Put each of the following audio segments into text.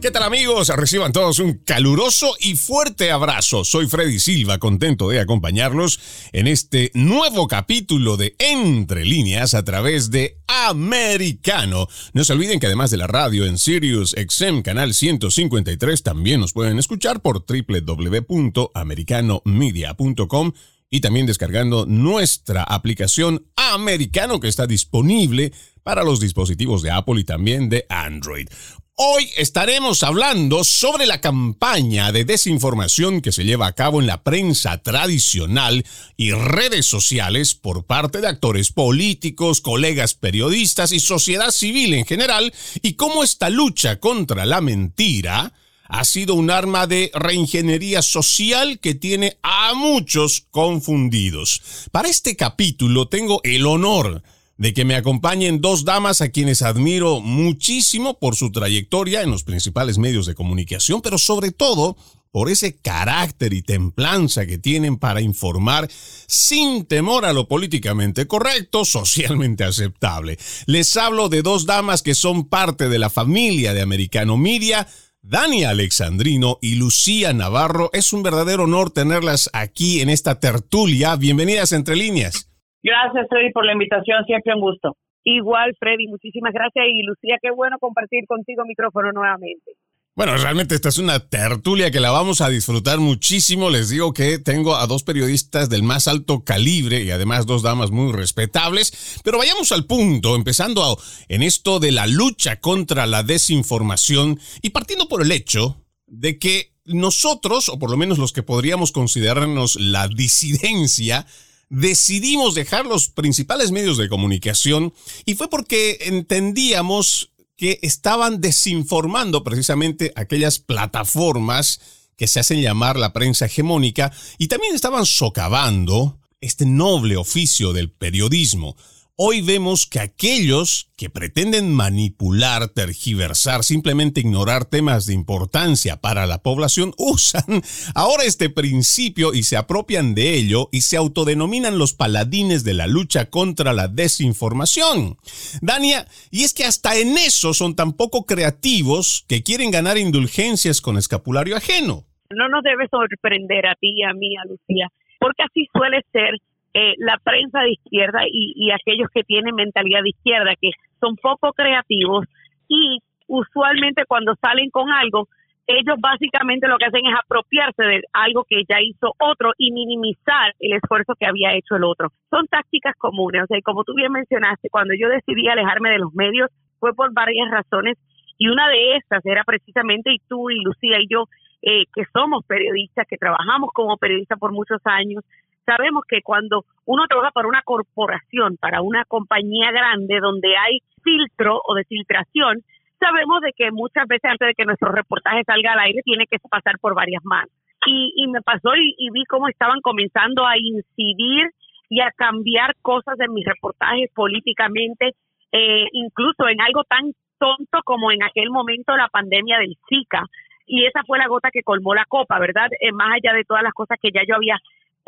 ¿Qué tal amigos? Reciban todos un caluroso y fuerte abrazo. Soy Freddy Silva, contento de acompañarlos en este nuevo capítulo de Entre líneas a través de Americano. No se olviden que además de la radio en Sirius XM canal 153 también nos pueden escuchar por www.americanomedia.com y también descargando nuestra aplicación Americano que está disponible para los dispositivos de Apple y también de Android. Hoy estaremos hablando sobre la campaña de desinformación que se lleva a cabo en la prensa tradicional y redes sociales por parte de actores políticos, colegas periodistas y sociedad civil en general, y cómo esta lucha contra la mentira ha sido un arma de reingeniería social que tiene a muchos confundidos. Para este capítulo tengo el honor de que me acompañen dos damas a quienes admiro muchísimo por su trayectoria en los principales medios de comunicación, pero sobre todo por ese carácter y templanza que tienen para informar sin temor a lo políticamente correcto, socialmente aceptable. Les hablo de dos damas que son parte de la familia de Americano Media, Dani Alexandrino y Lucía Navarro. Es un verdadero honor tenerlas aquí en esta tertulia. Bienvenidas entre líneas. Gracias, Freddy, por la invitación. Siempre un gusto. Igual, Freddy, muchísimas gracias. Y Lucía, qué bueno compartir contigo micrófono nuevamente. Bueno, realmente esta es una tertulia que la vamos a disfrutar muchísimo. Les digo que tengo a dos periodistas del más alto calibre y además dos damas muy respetables. Pero vayamos al punto, empezando en esto de la lucha contra la desinformación y partiendo por el hecho de que nosotros, o por lo menos los que podríamos considerarnos la disidencia, decidimos dejar los principales medios de comunicación y fue porque entendíamos que estaban desinformando precisamente aquellas plataformas que se hacen llamar la prensa hegemónica y también estaban socavando este noble oficio del periodismo. Hoy vemos que aquellos que pretenden manipular, tergiversar, simplemente ignorar temas de importancia para la población, usan ahora este principio y se apropian de ello y se autodenominan los paladines de la lucha contra la desinformación. Dania, y es que hasta en eso son tan poco creativos que quieren ganar indulgencias con escapulario ajeno. No nos debe sorprender a ti a mí, a Lucía, porque así suele ser eh, la prensa de izquierda y, aquellos que tienen mentalidad de izquierda, que son poco creativos y usualmente cuando salen con algo, ellos básicamente lo que hacen es apropiarse de algo que ya hizo otro y minimizar el esfuerzo que había hecho el otro. Son tácticas comunes, o sea, como tú bien mencionaste, cuando yo decidí alejarme de los medios fue por varias razones y una de estas era precisamente, y tú y Lucía y yo, eh, que somos periodistas, que trabajamos como periodistas por muchos años, sabemos que cuando uno trabaja para una corporación, para una compañía grande donde hay filtro o de filtración, sabemos de que muchas veces antes de que nuestro reportaje salga al aire tiene que pasar por varias manos. Y, me pasó y, vi cómo estaban comenzando a incidir y a cambiar cosas de mis reportajes políticamente, eh, incluso en algo tan tonto como en aquel momento la pandemia del Zika. Y esa fue la gota que colmó la copa, ¿verdad? Eh, más allá de todas las cosas que ya yo había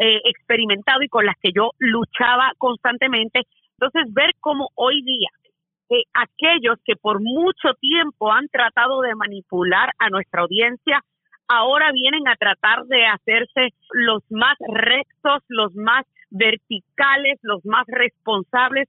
eh, experimentado y con las que yo luchaba constantemente. Entonces, ver cómo hoy día eh, aquellos que por mucho tiempo han tratado de manipular a nuestra audiencia, ahora vienen a tratar de hacerse los más rectos, los más verticales, los más responsables.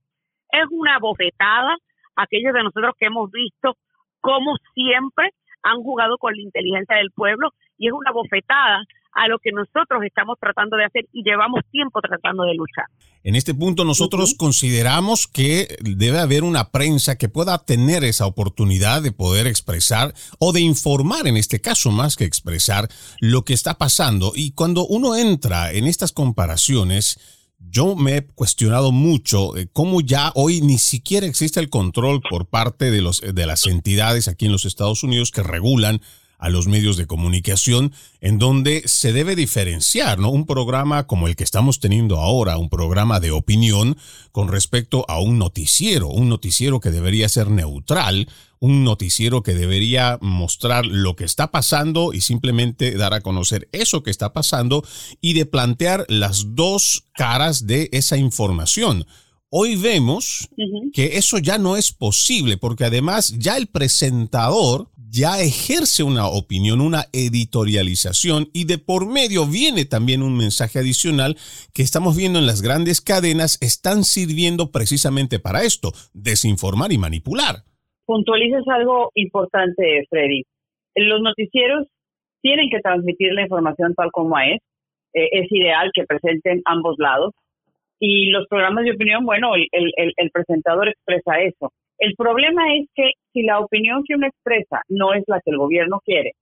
Es una bofetada aquellos de nosotros que hemos visto cómo siempre han jugado con la inteligencia del pueblo y es una bofetada a lo que nosotros estamos tratando de hacer y llevamos tiempo tratando de luchar. En este punto nosotros consideramos que debe haber una prensa que pueda tener esa oportunidad de poder expresar o de informar, en este caso más que expresar, lo que está pasando. Y cuando uno entra en estas comparaciones, yo me he cuestionado mucho eh, cómo ya hoy ni siquiera existe el control por parte de, los, de las entidades aquí en los Estados Unidos que regulan a los medios de comunicación, en donde se debe diferenciar, ¿no? Un programa como el que estamos teniendo ahora, un programa de opinión con respecto a un noticiero, un noticiero que debería ser neutral, un noticiero que debería mostrar lo que está pasando y simplemente dar a conocer eso que está pasando y de plantear las dos caras de esa información. Hoy vemos que eso ya no es posible porque además ya el presentador ya ejerce una opinión, una editorialización y de por medio viene también un mensaje adicional que estamos viendo en las grandes cadenas están sirviendo precisamente para esto, desinformar y manipular. Puntualices algo importante, Freddy. Los noticieros tienen que transmitir la información tal como es. Eh, es ideal que presenten ambos lados. Y los programas de opinión, bueno, el presentador expresa eso. El problema es que si la opinión que uno expresa no es la que el gobierno quiere,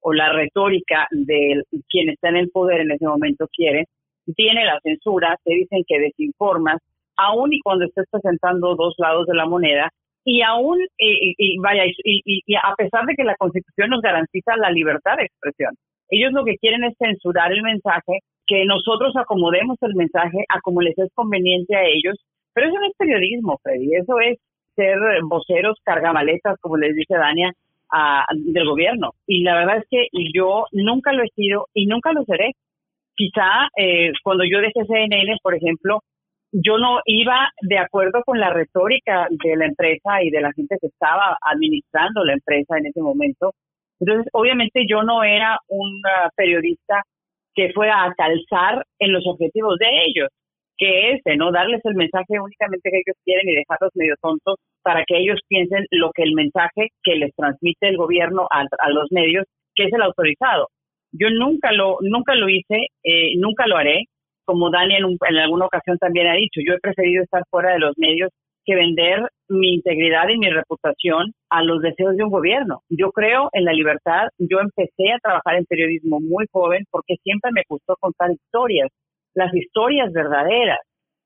o la retórica de quien está en el poder en ese momento quiere, tiene la censura, te dicen que desinformas, aún y cuando estés presentando dos lados de la moneda, y aún, y, vaya, y, a pesar de que la Constitución nos garantiza la libertad de expresión, ellos lo que quieren es censurar el mensaje, que nosotros acomodemos el mensaje a como les es conveniente a ellos, pero eso no es periodismo, Freddy, eso es ser voceros cargamaletas, como les dice Dania, del gobierno. Y la verdad es que yo nunca lo he sido y nunca lo seré. Quizá eh, cuando yo dejé CNN, por ejemplo, yo no iba de acuerdo con la retórica de la empresa y de la gente que estaba administrando la empresa en ese momento. Entonces, obviamente yo no era un periodista que fuera a calzar en los objetivos de ellos que es de no darles el mensaje únicamente que ellos quieren y dejarlos medio tontos para que ellos piensen lo que el mensaje que les transmite el gobierno a, los medios, que es el autorizado. Yo nunca lo, nunca lo hice, eh, nunca lo haré, como Dani en, en alguna ocasión también ha dicho, yo he preferido estar fuera de los medios que vender mi integridad y mi reputación a los deseos de un gobierno. Yo creo en la libertad. Yo empecé a trabajar en periodismo muy joven porque siempre me gustó contar historias las historias verdaderas.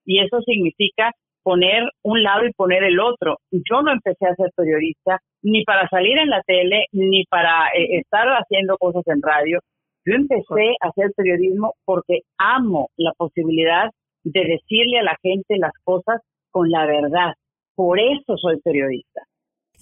Y eso significa poner un lado y poner el otro. Yo no empecé a ser periodista ni para salir en la tele, ni para eh, estar haciendo cosas en radio. Yo empecé a hacer periodismo porque amo la posibilidad de decirle a la gente las cosas con la verdad. Por eso soy periodista.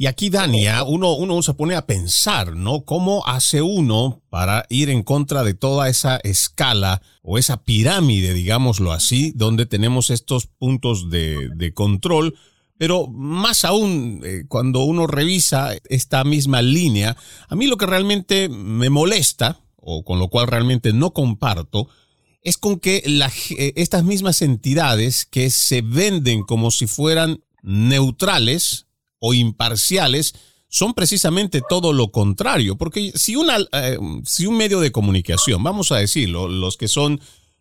Y aquí, Dania, uno, uno se pone a pensar, ¿no? ¿Cómo hace uno para ir en contra de toda esa escala o esa pirámide, digámoslo así, donde tenemos estos puntos de, control? Pero más aún, eh, cuando uno revisa esta misma línea, a mí lo que realmente me molesta, o con lo cual realmente no comparto, es con que eh, estas mismas entidades que se venden como si fueran neutrales, o imparciales son precisamente todo lo contrario, porque si, eh, si un medio de comunicación, vamos a decirlo, los que son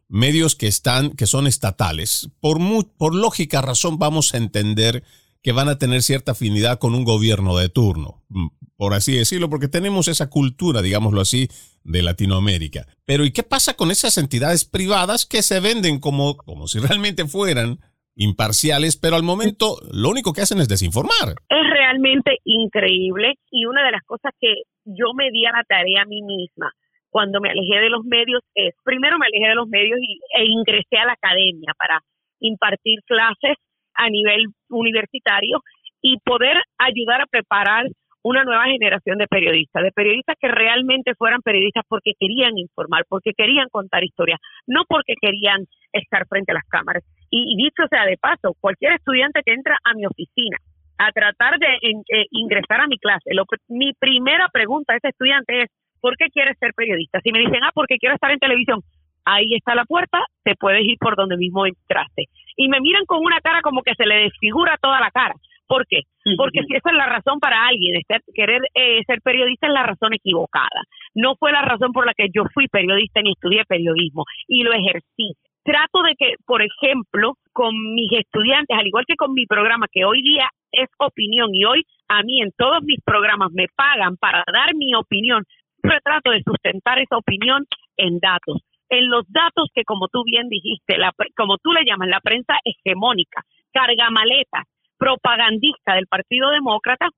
medios que están, que son estatales, por, por lógica razón vamos a entender que van a tener cierta afinidad con un gobierno de turno, mm, por así decirlo, porque tenemos esa cultura, digámoslo así, de Latinoamérica. Pero ¿y qué pasa con esas entidades privadas que se venden como, como si realmente fueran imparciales, pero al momento lo único que hacen es desinformar. Es realmente increíble y una de las cosas que yo me di a la tarea a mí misma cuando me alejé de los medios es, primero me alejé de los medios y, e ingresé a la academia para impartir clases a nivel universitario y poder ayudar a preparar una nueva generación de periodistas, de periodistas que realmente fueran periodistas porque querían informar, porque querían contar historias, no porque querían estar frente a las cámaras. Y, dicho sea de paso, cualquier estudiante que entra a mi oficina a tratar de eh, ingresar a mi clase, mi primera pregunta a ese estudiante es, ¿por qué quieres ser periodista? Si me dicen, ah, porque quiero estar en televisión, ahí está la puerta, te puedes ir por donde mismo entraste. Y me miran con una cara como que se le desfigura toda la cara, ¿Por qué? Porque si esa es la razón para alguien, querer eh, ser periodista es la razón equivocada. No fue la razón por la que yo fui periodista ni estudié periodismo y lo ejercí. Trato de que, por ejemplo, con mis estudiantes, al igual que con mi programa, que hoy día es opinión y hoy a mí en todos mis programas me pagan para dar mi opinión, trato de sustentar esa opinión en datos en los datos que, como tú bien dijiste, la, como tú le llamas, la prensa hegemónica, cargamaleta, propagandista del Partido Demócrata,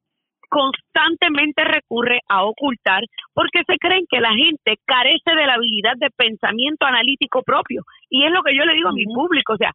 constantemente recurre a ocultar porque se creen que la gente carece de la habilidad de pensamiento analítico propio. Y es lo que yo le digo a mi público, o sea,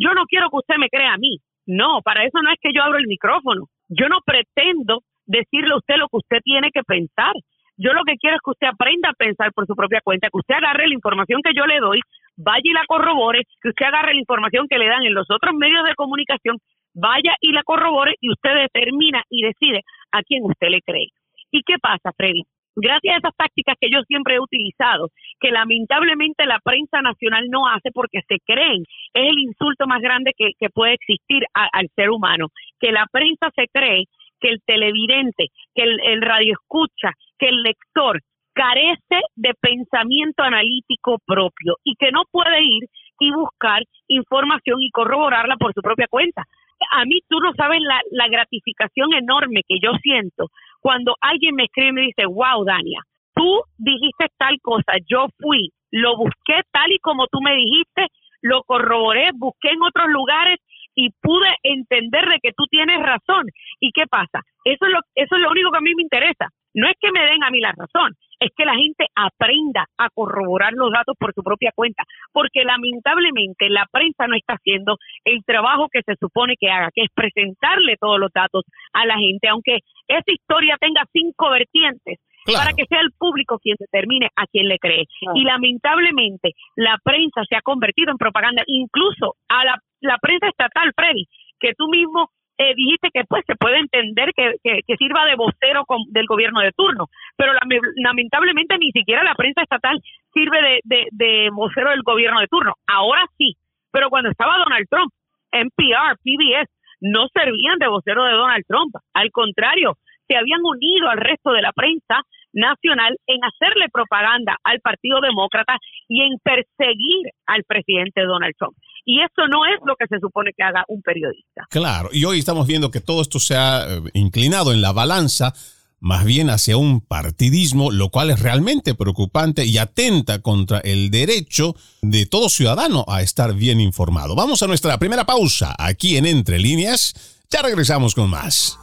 yo no quiero que usted me crea a mí. No, para eso no es que yo abro el micrófono. Yo no pretendo decirle a usted lo que usted tiene que pensar. Yo lo que quiero es que usted aprenda a pensar por su propia cuenta, que usted agarre la información que yo le doy, vaya y la corrobore, que usted agarre la información que le dan en los otros medios de comunicación, vaya y la corrobore y usted determina y decide a quién usted le cree. ¿Y qué pasa, Freddy? Gracias a esas tácticas que yo siempre he utilizado, que lamentablemente la prensa nacional no hace porque se creen, es el insulto más grande que, puede existir al ser humano, que la prensa se cree que el televidente, que el, radio escucha, que el lector carece de pensamiento analítico propio y que no puede ir y buscar información y corroborarla por su propia cuenta. A mí tú no sabes la, la gratificación enorme que yo siento cuando alguien me escribe y me dice, wow, Dania, tú dijiste tal cosa, yo fui, lo busqué tal y como tú me dijiste, lo corroboré, busqué en otros lugares y pude entender de que tú tienes razón. ¿Y qué pasa? Eso es lo, eso es lo único que a mí me interesa. No es que me den a mí la razón, es que la gente aprenda a corroborar los datos por su propia cuenta, porque lamentablemente la prensa no está haciendo el trabajo que se supone que haga, que es presentarle todos los datos a la gente, aunque esa historia tenga cinco vertientes, para que sea el público quien determine a quién le cree. Y lamentablemente la prensa se ha convertido en propaganda, incluso a la la prensa estatal, Freddy, que tú mismo eh, dijiste que pues se puede entender que, que, sirva de vocero del gobierno de turno, pero lamentablemente ni siquiera la prensa estatal sirve de, de, de vocero del gobierno de turno. Ahora sí, pero cuando estaba Donald Trump, NPR, PBS, no servían de vocero de Donald Trump. Al contrario, se habían unido al resto de la prensa nacional en hacerle propaganda al Partido Demócrata y en perseguir al presidente Donald Trump. Y eso no es lo que se supone que haga un periodista. Claro, y hoy estamos viendo que todo esto se ha eh, inclinado en la balanza más bien hacia un partidismo, lo cual es realmente preocupante y atenta contra el derecho de todo ciudadano a estar bien informado. Vamos a nuestra primera pausa aquí en Entre Líneas. Ya regresamos con más.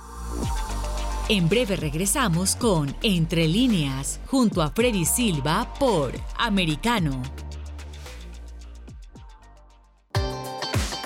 En breve regresamos con Entre Líneas, junto a Freddy Silva por Americano.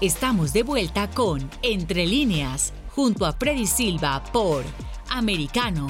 Estamos de vuelta con Entre líneas junto a Freddy Silva por Americano.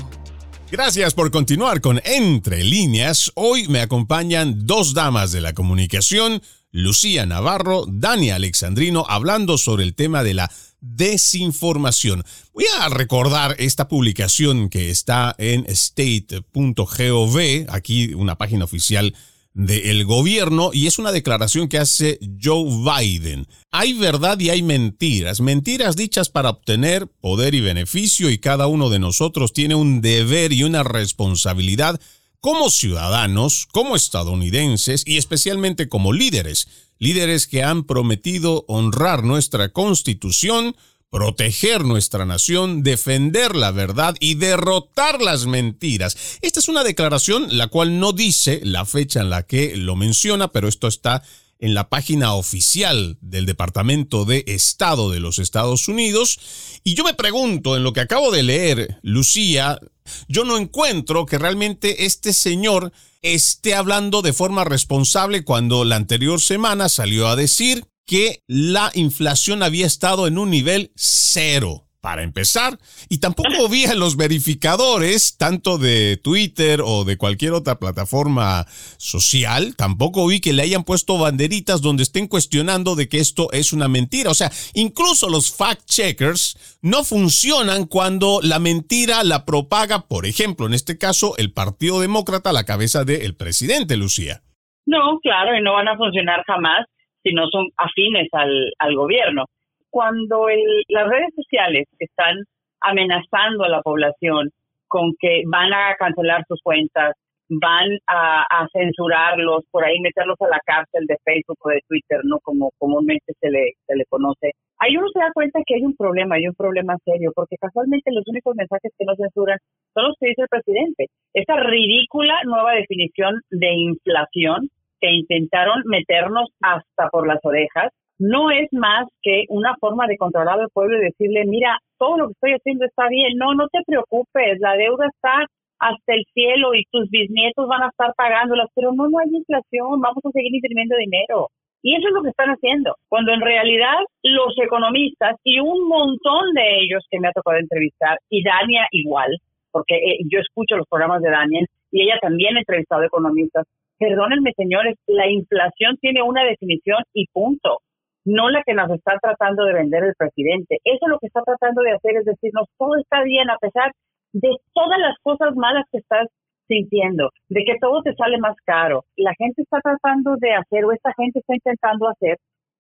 Gracias por continuar con Entre líneas. Hoy me acompañan dos damas de la comunicación, Lucía Navarro, Dani Alexandrino, hablando sobre el tema de la desinformación. Voy a recordar esta publicación que está en state.gov, aquí una página oficial del gobierno y es una declaración que hace Joe Biden. Hay verdad y hay mentiras, mentiras dichas para obtener poder y beneficio y cada uno de nosotros tiene un deber y una responsabilidad como ciudadanos, como estadounidenses y especialmente como líderes, líderes que han prometido honrar nuestra constitución, proteger nuestra nación, defender la verdad y derrotar las mentiras. Esta es una declaración la cual no dice la fecha en la que lo menciona, pero esto está en la página oficial del Departamento de Estado de los Estados Unidos. Y yo me pregunto, en lo que acabo de leer, Lucía, yo no encuentro que realmente este señor esté hablando de forma responsable cuando la anterior semana salió a decir que la inflación había estado en un nivel cero para empezar. Y tampoco vi a los verificadores, tanto de Twitter o de cualquier otra plataforma social, tampoco vi que le hayan puesto banderitas donde estén cuestionando de que esto es una mentira. O sea, incluso los fact-checkers no funcionan cuando la mentira la propaga, por ejemplo, en este caso, el Partido Demócrata a la cabeza del presidente, Lucía. No, claro, y no van a funcionar jamás si no son afines al, gobierno. Cuando las redes sociales están amenazando a la población con que van a cancelar sus cuentas, van a, censurarlos, por ahí meterlos a la cárcel de Facebook o de Twitter, ¿no? Como comúnmente se le, se le conoce. Ahí uno se da cuenta que hay un problema, hay un problema serio, porque casualmente los únicos mensajes que no censuran son los que dice el presidente. Esa ridícula nueva definición de inflación que intentaron meternos hasta por las orejas, no es más que una forma de controlar al pueblo y decirle, mira, todo lo que estoy haciendo está bien, no, no te preocupes, la deuda está hasta el cielo y tus bisnietos van a estar pagándolas, pero no, no hay inflación, vamos a seguir imprimiendo dinero. Y eso es lo que están haciendo, cuando en realidad los economistas y un montón de ellos que me ha tocado entrevistar, y Dania igual, porque eh, yo escucho los programas de Daniel y ella también ha entrevistado economistas, perdónenme señores, la inflación tiene una definición y punto, no la que nos está tratando de vender el presidente. Eso lo que está tratando de hacer es decirnos todo está bien a pesar de todas las cosas malas que estás sintiendo, de que todo te sale más caro. La gente está tratando de hacer o esta gente está intentando hacer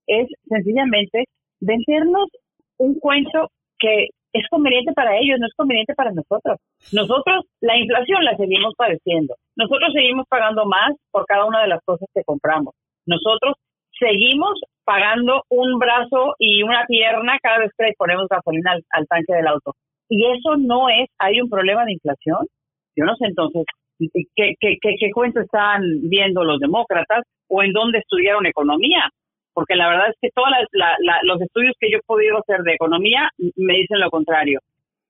es sencillamente vendernos un cuento que es conveniente para ellos, no es conveniente para nosotros. Nosotros la inflación la seguimos padeciendo. Nosotros seguimos pagando más por cada una de las cosas que compramos. Nosotros seguimos pagando un brazo y una pierna cada vez que le ponemos gasolina al, tanque del auto. Y eso no es, hay un problema de inflación. Yo no sé entonces qué, qué, qué, qué cuento están viendo los demócratas o en dónde estudiaron economía porque la verdad es que todos los estudios que yo he podido hacer de economía me dicen lo contrario.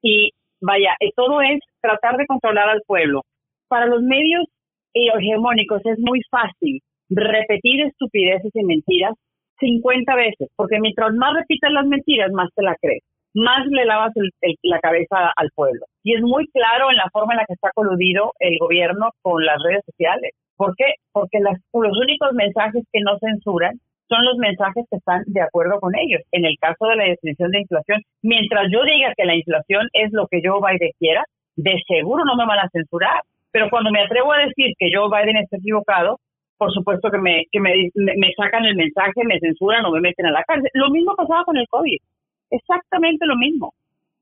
Y vaya, eh, todo es tratar de controlar al pueblo. Para los medios hegemónicos es muy fácil repetir estupideces y mentiras 50 veces, porque mientras más repitas las mentiras, más te la crees, más le lavas la cabeza al pueblo. Y es muy claro en la forma en la que está coludido el gobierno con las redes sociales. ¿Por qué? Porque las, los únicos mensajes que no censuran son los mensajes que están de acuerdo con ellos. En el caso de la definición de inflación, mientras yo diga que la inflación es lo que Joe Biden quiera, de seguro no me van a censurar. Pero cuando me atrevo a decir que Joe Biden está equivocado, por supuesto que me, que me, me sacan el mensaje, me censuran o me meten a la cárcel. Lo mismo pasaba con el COVID. Exactamente lo mismo.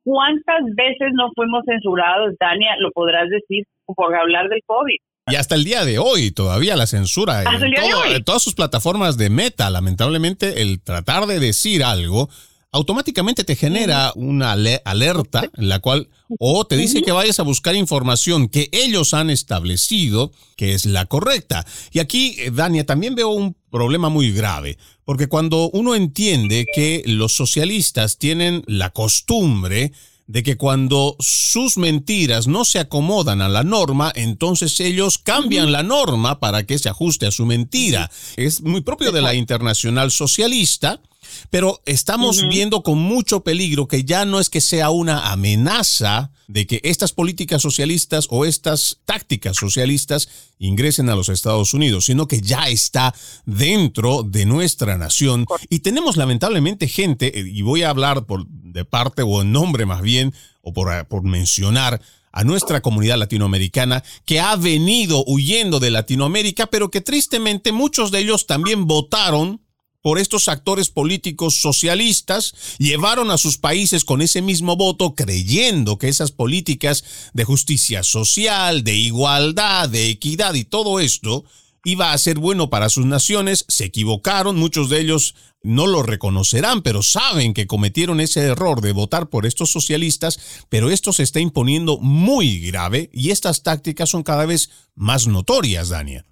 ¿Cuántas veces no fuimos censurados, Dania? Lo podrás decir por hablar del COVID. Y hasta el día de hoy todavía la censura en, todas sus plataformas de meta, lamentablemente el tratar de decir algo automáticamente te genera una alerta en la cual o te dice que vayas a buscar información que ellos han establecido que es la correcta. Y aquí, eh, Dania, también veo un problema muy grave, porque cuando uno entiende que los socialistas tienen la costumbre de que cuando sus mentiras no se acomodan a la norma, entonces ellos cambian la norma para que se ajuste a su mentira. Es muy propio de la internacional socialista, pero estamos viendo con mucho peligro que ya no es que sea una amenaza de que estas políticas socialistas o estas tácticas socialistas ingresen a los Estados Unidos, sino que ya está dentro de nuestra nación. Y tenemos lamentablemente gente, eh, y voy a hablar por, de parte o en nombre más bien, o por, por mencionar, a nuestra comunidad latinoamericana que ha venido huyendo de Latinoamérica, pero que tristemente muchos de ellos también votaron por estos actores políticos socialistas llevaron a sus países con ese mismo voto creyendo que esas políticas de justicia social, de igualdad, de equidad y todo esto iba a ser bueno para sus naciones, se equivocaron, muchos de ellos no lo reconocerán, pero saben que cometieron ese error de votar por estos socialistas, pero esto se está imponiendo muy grave y estas tácticas son cada vez más notorias, Dania.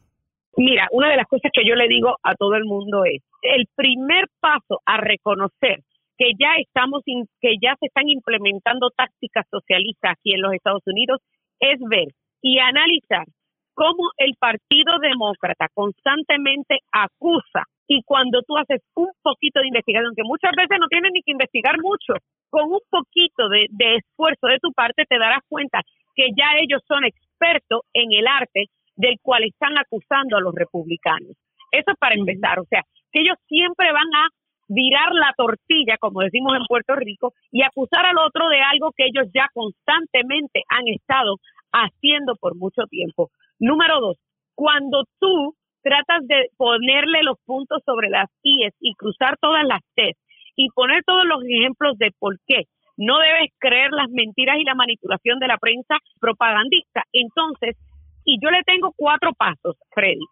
Mira, una de las cosas que yo le digo a todo el mundo es, el primer paso a reconocer que ya estamos que ya se están implementando tácticas socialistas aquí en los Estados Unidos es ver y analizar cómo el Partido Demócrata constantemente acusa y cuando tú haces un poquito de investigación, que muchas veces no tienes ni que investigar mucho, con un poquito de, de esfuerzo de tu parte te darás cuenta que ya ellos son expertos en el arte del cual están acusando a los republicanos. Eso para empezar, o sea, que ellos siempre van a virar la tortilla, como decimos en Puerto Rico, y acusar al otro de algo que ellos ya constantemente han estado haciendo por mucho tiempo. Número dos, cuando tú tratas de ponerle los puntos sobre las IES y cruzar todas las T y poner todos los ejemplos de por qué no debes creer las mentiras y la manipulación de la prensa propagandista, entonces y yo le tengo cuatro pasos, Freddy.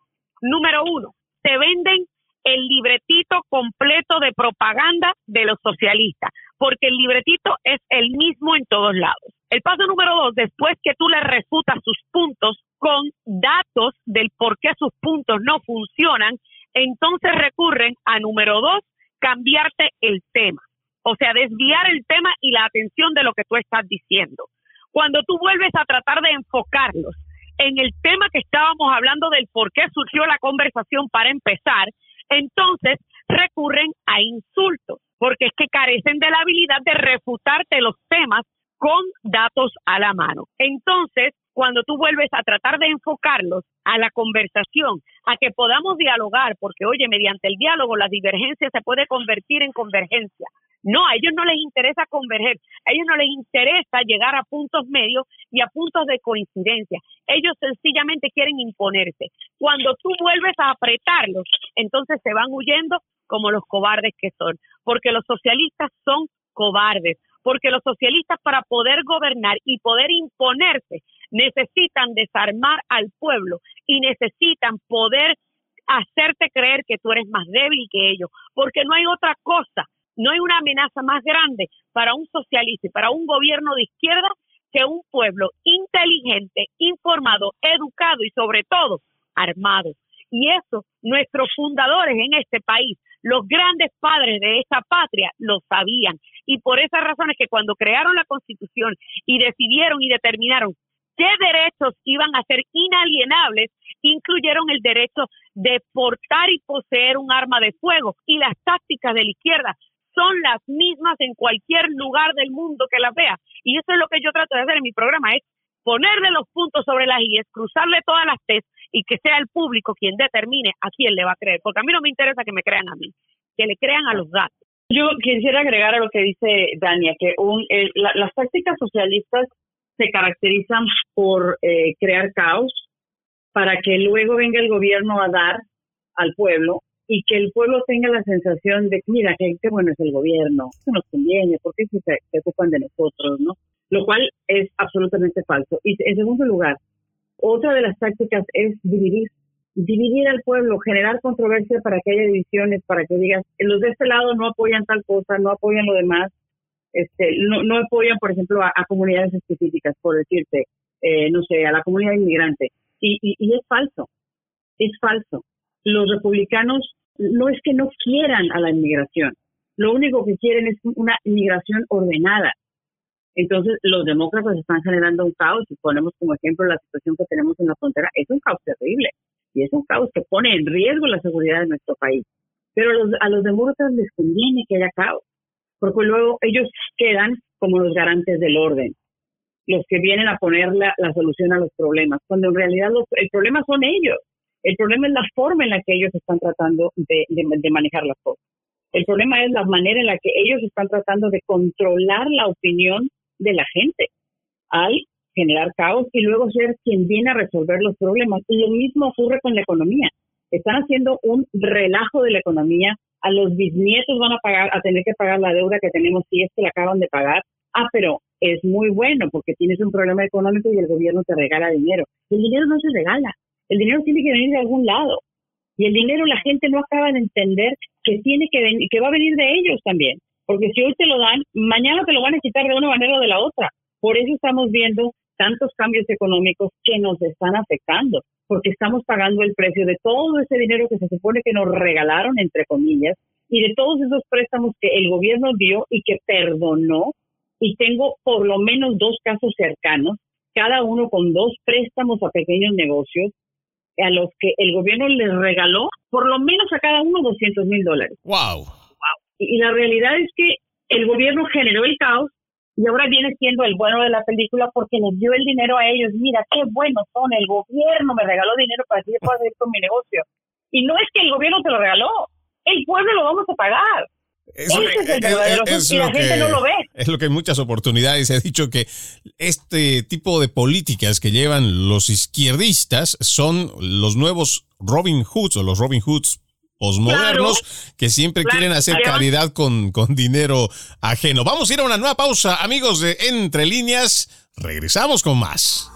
Número uno, se venden el libretito completo de propaganda de los socialistas, porque el libretito es el mismo en todos lados. El paso número dos, después que tú le refutas sus puntos con datos del por qué sus puntos no funcionan, entonces recurren a número dos, cambiarte el tema. O sea, desviar el tema y la atención de lo que tú estás diciendo. Cuando tú vuelves a tratar de enfocarlos en el tema que estábamos hablando del por qué surgió la conversación para empezar, entonces recurren a insultos, porque es que carecen de la habilidad de refutarte los temas con datos a la mano. Entonces, cuando tú vuelves a tratar de enfocarlos a la conversación, a que podamos dialogar, porque oye, mediante el diálogo la divergencia se puede convertir en convergencia. No, a ellos no les interesa converger, a ellos no les interesa llegar a puntos medios y a puntos de coincidencia. Ellos sencillamente quieren imponerse. Cuando tú vuelves a apretarlos, entonces se van huyendo como los cobardes que son, porque los socialistas son cobardes, porque los socialistas para poder gobernar y poder imponerse necesitan desarmar al pueblo y necesitan poder hacerte creer que tú eres más débil que ellos, porque no hay otra cosa no hay una amenaza más grande para un socialista y para un gobierno de izquierda que un pueblo inteligente, informado, educado y sobre todo armado. Y eso nuestros fundadores en este país, los grandes padres de esta patria, lo sabían. Y por esas razones que cuando crearon la constitución y decidieron y determinaron qué derechos iban a ser inalienables, incluyeron el derecho de portar y poseer un arma de fuego y las tácticas de la izquierda son las mismas en cualquier lugar del mundo que las vea. Y eso es lo que yo trato de hacer en mi programa, es ponerle los puntos sobre las IES, cruzarle todas las T's y que sea el público quien determine a quién le va a creer. Porque a mí no me interesa que me crean a mí, que le crean a los datos. Yo quisiera agregar a lo que dice Dania, que un, las tácticas socialistas se caracterizan por eh, crear caos para que luego venga el gobierno a dar al pueblo y que el pueblo tenga la sensación de, mira, qué, bueno es el gobierno, que nos conviene, porque se, se ocupan de nosotros, ¿no? Lo cual es absolutamente falso. Y en segundo lugar, otra de las tácticas es dividir, dividir al pueblo, generar controversia para que haya divisiones, para que digas, los de este lado no apoyan tal cosa, no apoyan lo demás, este, no, no apoyan, por ejemplo, a, comunidades específicas, por decirte, eh, no sé, a la comunidad inmigrante. Y, y, y es falso, es falso. Los republicanos no es que no quieran a la inmigración, lo único que quieren es una inmigración ordenada. Entonces, los demócratas están generando un caos, y ponemos como ejemplo la situación que tenemos en la frontera, es un caos terrible y es un caos que pone en riesgo la seguridad de nuestro país. Pero a los, demócratas les conviene que haya caos, porque luego ellos quedan como los garantes del orden, los que vienen a poner la, solución a los problemas, cuando en realidad el problema son ellos. El problema es la forma en la que ellos están tratando de, de manejar las cosas. El problema es la manera en la que ellos están tratando de controlar la opinión de la gente al generar caos y luego ser quien viene a resolver los problemas. Y lo mismo ocurre con la economía. Están haciendo un relajo de la economía. A los bisnietos van a pagar, a tener que pagar la deuda que tenemos si es que la acaban de pagar. Ah, pero es muy bueno porque tienes un problema económico y el gobierno te regala dinero. El dinero no se regala. El dinero tiene que venir de algún lado. Y el dinero la gente no acaba de entender que tiene que venir, que va a venir de ellos también. Porque si hoy te lo dan, mañana te lo van a quitar de una manera o de la otra. Por eso estamos viendo tantos cambios económicos que nos están afectando, porque estamos pagando el precio de todo ese dinero que se supone que nos regalaron, entre comillas, y de todos esos préstamos que el gobierno dio y que perdonó. Y tengo por lo menos dos casos cercanos, cada uno con dos préstamos a pequeños negocios, a los que el gobierno les regaló por lo menos a cada uno 200 mil dólares. ¡Wow! Y la realidad es que el gobierno generó el caos y ahora viene siendo el bueno de la película porque les dio el dinero a ellos. Mira, qué buenos son, el gobierno me regaló dinero para que yo pueda hacer con mi negocio. Y no es que el gobierno te lo regaló, el pueblo lo vamos a pagar. Eso, es, el verdadero y la gente no lo ve. Es lo que en muchas oportunidades se ha dicho que este tipo de políticas que llevan los izquierdistas son los nuevos Robin Hoods o los Robin Hoods posmodernos que siempre quieren hacer caridad con, con dinero ajeno. Vamos a ir a una nueva pausa, amigos de Entre Líneas. Regresamos con más.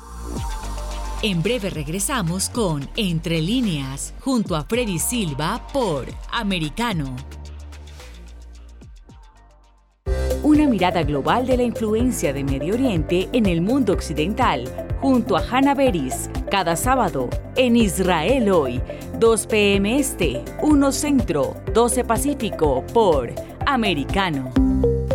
En breve regresamos con Entre líneas, junto a Freddy Silva por Americano. Una mirada global de la influencia de Medio Oriente en el mundo occidental, junto a Hannah Beris, cada sábado en Israel hoy, 2 p.m. Este, 1 Centro, 12 Pacífico, por Americano.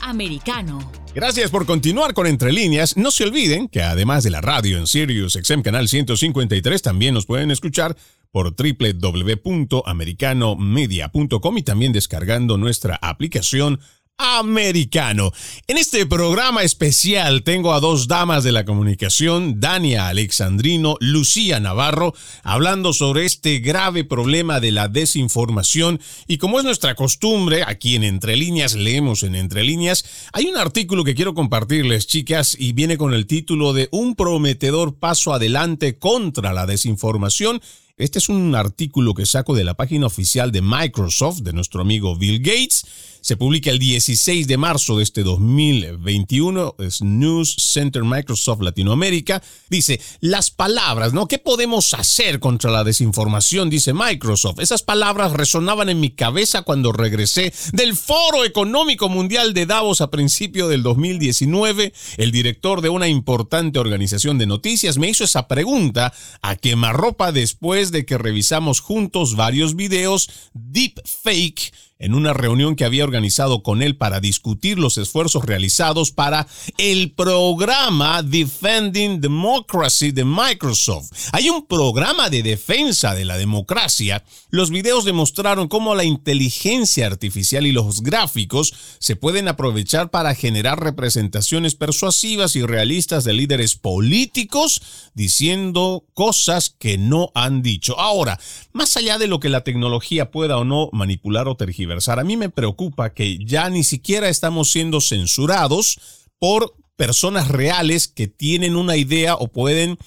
Americano. Gracias por continuar con Entre Líneas. No se olviden que además de la radio en Sirius XM Canal 153, también nos pueden escuchar por www.americanomedia.com y también descargando nuestra aplicación americano. En este programa especial tengo a dos damas de la comunicación, Dania Alexandrino, Lucía Navarro, hablando sobre este grave problema de la desinformación y como es nuestra costumbre, aquí en Entre Líneas leemos en Entre Líneas, hay un artículo que quiero compartirles, chicas, y viene con el título de Un prometedor paso adelante contra la desinformación este es un artículo que saco de la página oficial de Microsoft, de nuestro amigo Bill Gates. Se publica el 16 de marzo de este 2021. Es News Center Microsoft Latinoamérica. Dice, las palabras, ¿no? ¿Qué podemos hacer contra la desinformación? Dice Microsoft. Esas palabras resonaban en mi cabeza cuando regresé del Foro Económico Mundial de Davos a principio del 2019. El director de una importante organización de noticias me hizo esa pregunta a quemarropa después de que revisamos juntos varios videos deepfake en una reunión que había organizado con él para discutir los esfuerzos realizados para el programa Defending Democracy de Microsoft. Hay un programa de defensa de la democracia. Los videos demostraron cómo la inteligencia artificial y los gráficos se pueden aprovechar para generar representaciones persuasivas y realistas de líderes políticos diciendo cosas que no han dicho. Ahora, más allá de lo que la tecnología pueda o no manipular o tergiversar, a mí me preocupa que ya ni siquiera estamos siendo censurados por personas reales que tienen una idea o pueden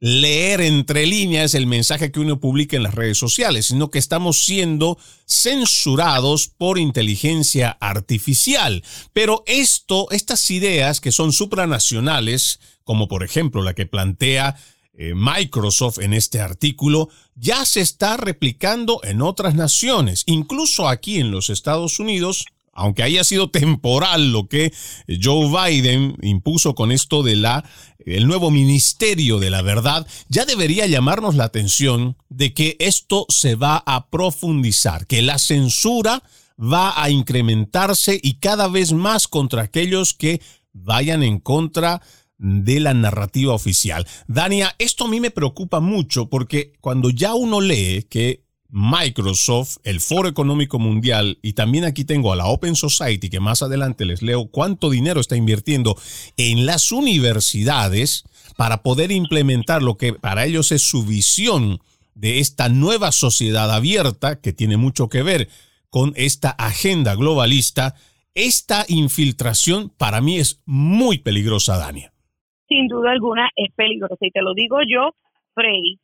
leer entre líneas el mensaje que uno publica en las redes sociales, sino que estamos siendo censurados por inteligencia artificial. Pero esto, estas ideas que son supranacionales, como por ejemplo la que plantea eh, Microsoft en este artículo ya se está replicando en otras naciones, incluso aquí en los Estados Unidos, aunque haya sido temporal lo que Joe Biden impuso con esto de la el nuevo ministerio de la verdad, ya debería llamarnos la atención de que esto se va a profundizar, que la censura va a incrementarse y cada vez más contra aquellos que vayan en contra de la narrativa oficial. Dania, esto a mí me preocupa mucho porque cuando ya uno lee que Microsoft, el Foro Económico Mundial y también aquí tengo a la Open Society, que más adelante les leo cuánto dinero está invirtiendo en las universidades para poder implementar lo que para ellos es su visión de esta nueva sociedad abierta que tiene mucho que ver con esta agenda globalista, esta infiltración para mí es muy peligrosa, Dania sin duda alguna es peligrosa. Y te lo digo yo, Frey,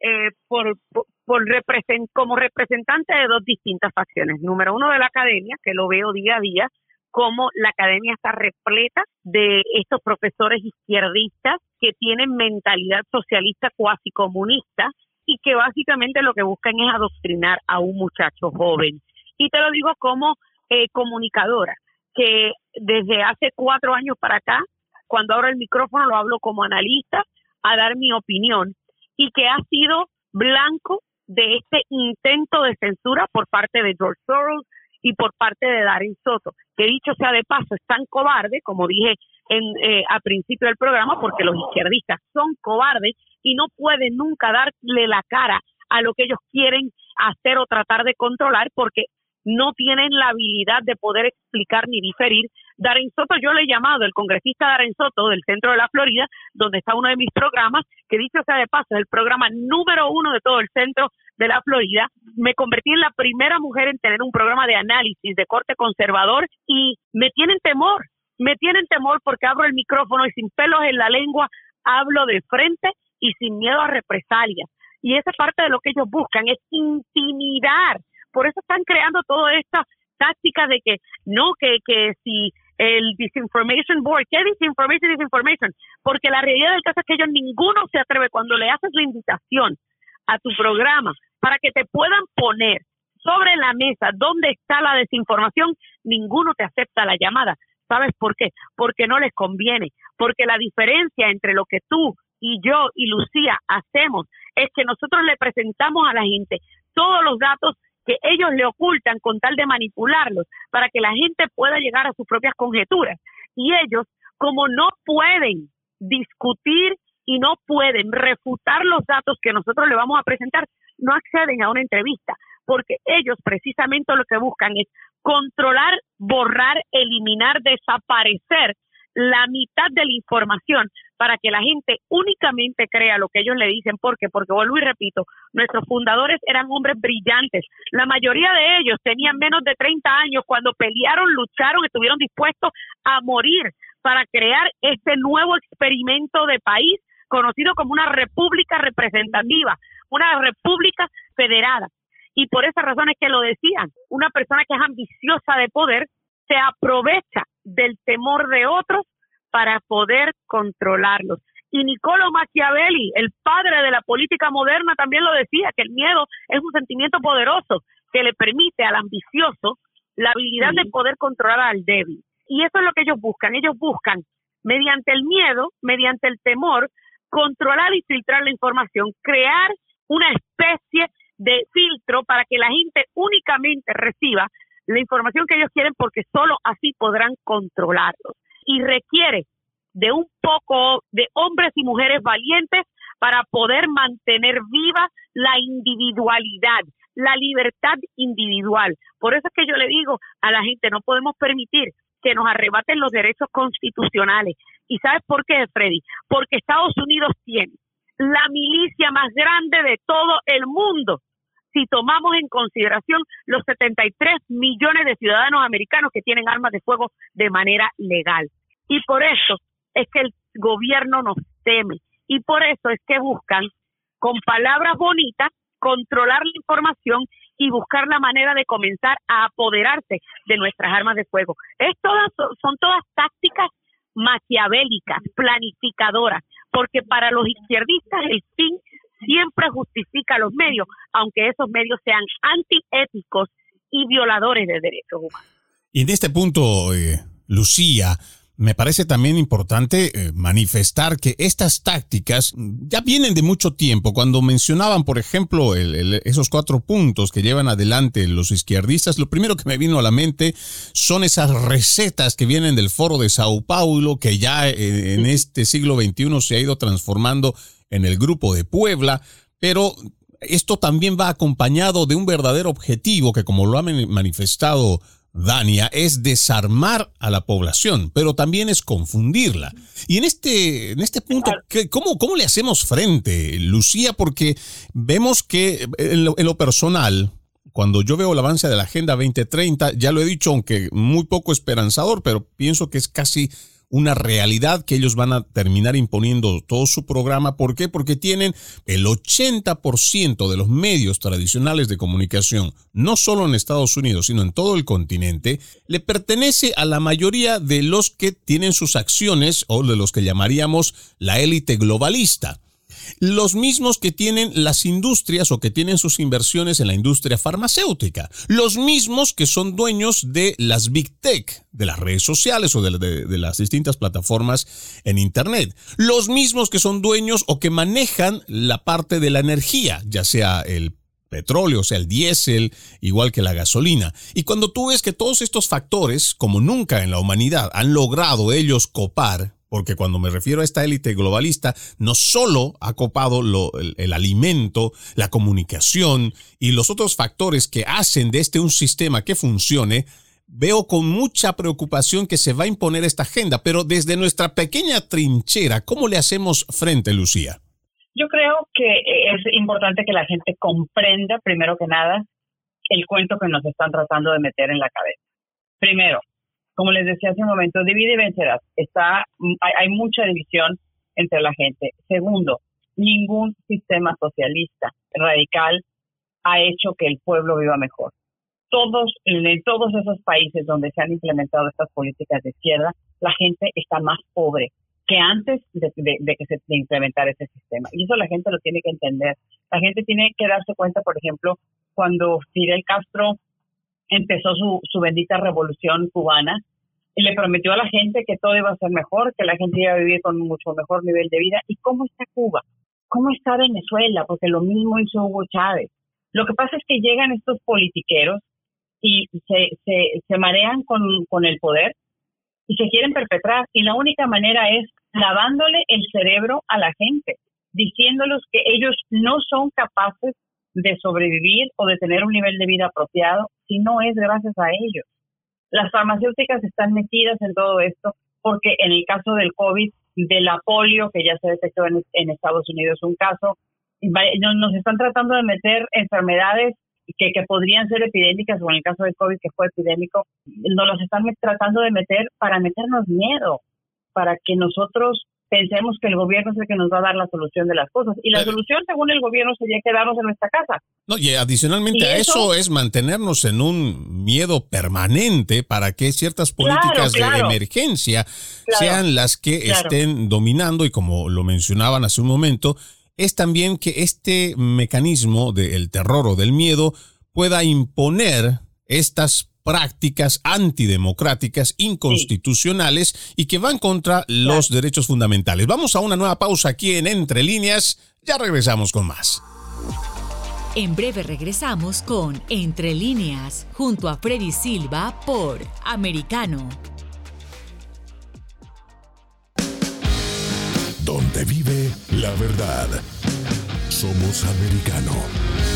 eh, por, por, represent, como representante de dos distintas facciones. Número uno de la academia, que lo veo día a día, como la academia está repleta de estos profesores izquierdistas que tienen mentalidad socialista cuasi comunista y que básicamente lo que buscan es adoctrinar a un muchacho joven. Y te lo digo como eh, comunicadora, que desde hace cuatro años para acá cuando abro el micrófono lo hablo como analista a dar mi opinión. Y que ha sido blanco de este intento de censura por parte de George Soros y por parte de Darren Soto, que dicho sea de paso, es tan cobarde, como dije en, eh, a principio del programa, porque los izquierdistas son cobardes y no pueden nunca darle la cara a lo que ellos quieren hacer o tratar de controlar, porque no tienen la habilidad de poder explicar ni diferir. Darren Soto, yo le he llamado, el congresista Darren Soto del centro de la Florida, donde está uno de mis programas, que dicho sea de paso, es el programa número uno de todo el centro de la Florida. Me convertí en la primera mujer en tener un programa de análisis de corte conservador y me tienen temor, me tienen temor porque abro el micrófono y sin pelos en la lengua hablo de frente y sin miedo a represalias. Y esa parte de lo que ellos buscan es intimidar por eso están creando toda esta táctica de que no, que, que si el Disinformation Board. ¿Qué disinformation, disinformation? Porque la realidad del caso es que ellos ninguno se atreve cuando le haces la invitación a tu programa para que te puedan poner sobre la mesa dónde está la desinformación, ninguno te acepta la llamada. ¿Sabes por qué? Porque no les conviene, porque la diferencia entre lo que tú y yo y Lucía hacemos es que nosotros le presentamos a la gente todos los datos que ellos le ocultan con tal de manipularlos para que la gente pueda llegar a sus propias conjeturas. Y ellos, como no pueden discutir y no pueden refutar los datos que nosotros le vamos a presentar, no acceden a una entrevista, porque ellos precisamente lo que buscan es controlar, borrar, eliminar, desaparecer la mitad de la información para que la gente únicamente crea lo que ellos le dicen. ¿Por qué? Porque vuelvo y repito, nuestros fundadores eran hombres brillantes. La mayoría de ellos tenían menos de 30 años cuando pelearon, lucharon, estuvieron dispuestos a morir para crear este nuevo experimento de país conocido como una república representativa, una república federada. Y por esa razón es que lo decían, una persona que es ambiciosa de poder se aprovecha del temor de otros para poder controlarlos. Y Niccolo Machiavelli, el padre de la política moderna, también lo decía, que el miedo es un sentimiento poderoso que le permite al ambicioso la habilidad de poder controlar al débil. Y eso es lo que ellos buscan. Ellos buscan, mediante el miedo, mediante el temor, controlar y filtrar la información, crear una especie de filtro para que la gente únicamente reciba la información que ellos quieren porque solo así podrán controlarlos. Y requiere de un poco de hombres y mujeres valientes para poder mantener viva la individualidad, la libertad individual. Por eso es que yo le digo a la gente, no podemos permitir que nos arrebaten los derechos constitucionales. ¿Y sabes por qué, Freddy? Porque Estados Unidos tiene la milicia más grande de todo el mundo si tomamos en consideración los 73 millones de ciudadanos americanos que tienen armas de fuego de manera legal. Y por eso es que el gobierno nos teme y por eso es que buscan con palabras bonitas controlar la información y buscar la manera de comenzar a apoderarse de nuestras armas de fuego. Es todas, son todas tácticas maquiavélicas, planificadoras, porque para los izquierdistas el fin siempre justifica los medios, aunque esos medios sean antiéticos y violadores de derechos humanos. Y en este punto, eh, Lucía, me parece también importante eh, manifestar que estas tácticas ya vienen de mucho tiempo. Cuando mencionaban, por ejemplo, esos cuatro puntos que llevan adelante los izquierdistas, lo primero que me vino a la mente son esas recetas que vienen del foro de Sao Paulo, que ya eh, en este siglo XXI se ha ido transformando en el grupo de Puebla, pero esto también va acompañado de un verdadero objetivo que, como lo ha manifestado Dania es desarmar a la población, pero también es confundirla. Y en este, en este punto, ¿cómo, ¿cómo le hacemos frente, Lucía? Porque vemos que en lo, personal, cuando yo veo el avance de la Agenda 2030, ya lo he dicho, aunque muy poco esperanzador, pero pienso que es casi una realidad que ellos van a terminar imponiendo todo su programa. ¿Por qué? Porque tienen el 80% de los medios tradicionales de comunicación, no solo en Estados Unidos, sino en todo el continente, le pertenece a la mayoría de los que tienen sus acciones o de los que llamaríamos la élite globalista los mismos que tienen las industrias o que tienen sus inversiones en la industria farmacéutica, los mismos que son dueños de las big tech, de las redes sociales o de, las distintas plataformas en Internet, los mismos que son dueños o que manejan la parte de la energía, ya sea el petróleo, o sea, el diésel, igual que la gasolina. Y cuando tú ves que todos estos factores, como nunca en la humanidad, han logrado ellos copar porque cuando me refiero a esta élite globalista, no solo ha copado el, alimento, la comunicación y los otros factores que hacen de este un sistema que funcione, veo con mucha preocupación que se va a imponer esta agenda, pero desde nuestra pequeña trinchera, ¿cómo le hacemos frente, Lucía? Yo creo que es importante que la gente comprenda, primero que nada, el cuento que nos están tratando de meter en la cabeza. Primero, como les decía hace un momento, divide y vencerás. Está, hay, mucha división entre la gente. Segundo, ningún sistema socialista radical ha hecho que el pueblo viva mejor. todos, en todos esos países donde se han implementado estas políticas de izquierda, la gente está más pobre que antes de, que se implementara ese sistema. Y eso la gente lo tiene que entender. La gente tiene que darse cuenta, por ejemplo, cuando Fidel Castro empezó su, su bendita revolución cubana, y le prometió a la gente que todo iba a ser mejor, que la gente iba a vivir con mucho mejor nivel de vida. ¿Y cómo está Cuba? ¿Cómo está Venezuela? Porque lo mismo hizo Hugo Chávez. Lo que pasa es que llegan estos politiqueros y se, se, marean con, con el poder y se quieren perpetrar. Y la única manera es lavándole el cerebro a la gente, diciéndoles que ellos no son capaces de sobrevivir o de tener un nivel de vida apropiado si no es gracias a ellos. Las farmacéuticas están metidas en todo esto porque en el caso del COVID, de la polio, que ya se detectó en, Estados Unidos un caso, nos están tratando de meter enfermedades que, que podrían ser epidémicas, o en el caso del COVID que fue epidémico, nos las están tratando de meter para meternos miedo, para que nosotros pensemos que el gobierno es el que nos va a dar la solución de las cosas. Y la solución, según el gobierno, sería quedarnos en nuestra casa. No, y adicionalmente a eso, es mantenernos en un miedo permanente para que ciertas políticas de emergencia sean las que estén dominando y como lo mencionaban hace un momento, es también que este mecanismo del terror o del miedo pueda imponer estas prácticas antidemocráticas, inconstitucionales y que van contra los derechos fundamentales. Vamos a una nueva pausa aquí en Entre Líneas. Ya regresamos con más. En breve regresamos con Entre Líneas, junto a Freddy Silva por Americano. Donde vive la verdad. Somos americano.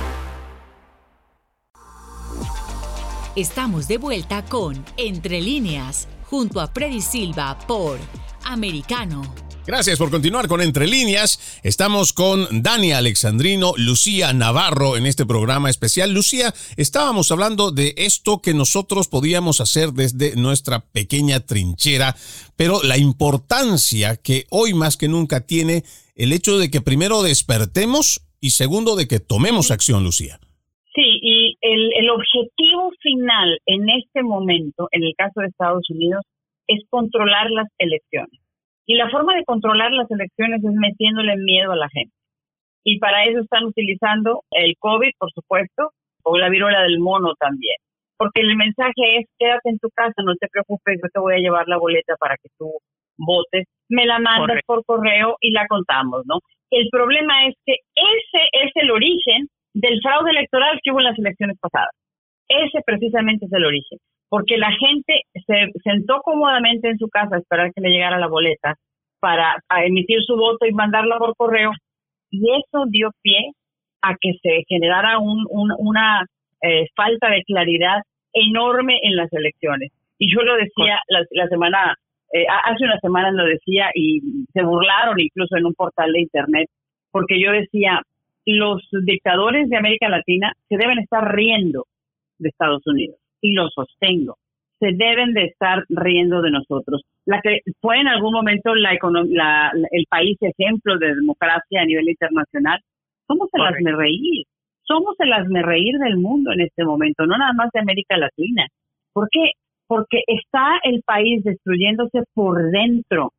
Estamos de vuelta con Entre líneas, junto a Freddy Silva por Americano. Gracias por continuar con Entre Líneas. Estamos con Dani Alexandrino, Lucía Navarro en este programa especial. Lucía, estábamos hablando de esto que nosotros podíamos hacer desde nuestra pequeña trinchera, pero la importancia que hoy más que nunca tiene el hecho de que primero despertemos y segundo de que tomemos acción, Lucía. Sí, y el, el objetivo final en este momento, en el caso de Estados Unidos, es controlar las elecciones y la forma de controlar las elecciones es metiéndole miedo a la gente. Y para eso están utilizando el COVID, por supuesto, o la viruela del mono también. Porque el mensaje es, quédate en tu casa, no te preocupes, yo te voy a llevar la boleta para que tú votes, me la mandas por correo y la contamos, ¿no? El problema es que ese es el origen del fraude electoral que hubo en las elecciones pasadas. Ese precisamente es el origen porque la gente se sentó cómodamente en su casa a esperar que le llegara la boleta para emitir su voto y mandarla por correo, y eso dio pie a que se generara una eh, falta de claridad enorme en las elecciones. Y yo lo decía la, semana, eh, hace una semana lo decía y se burlaron incluso en un portal de internet, porque yo decía, los dictadores de América Latina se deben estar riendo de Estados Unidos y lo sostengo, se deben de estar riendo de nosotros. La que fue en algún momento la, la el país ejemplo de democracia a nivel internacional, somos el hazme reír, somos el hazme reír del mundo en este momento, no nada más de América Latina. ¿Por qué? Porque está el país destruyéndose por dentro,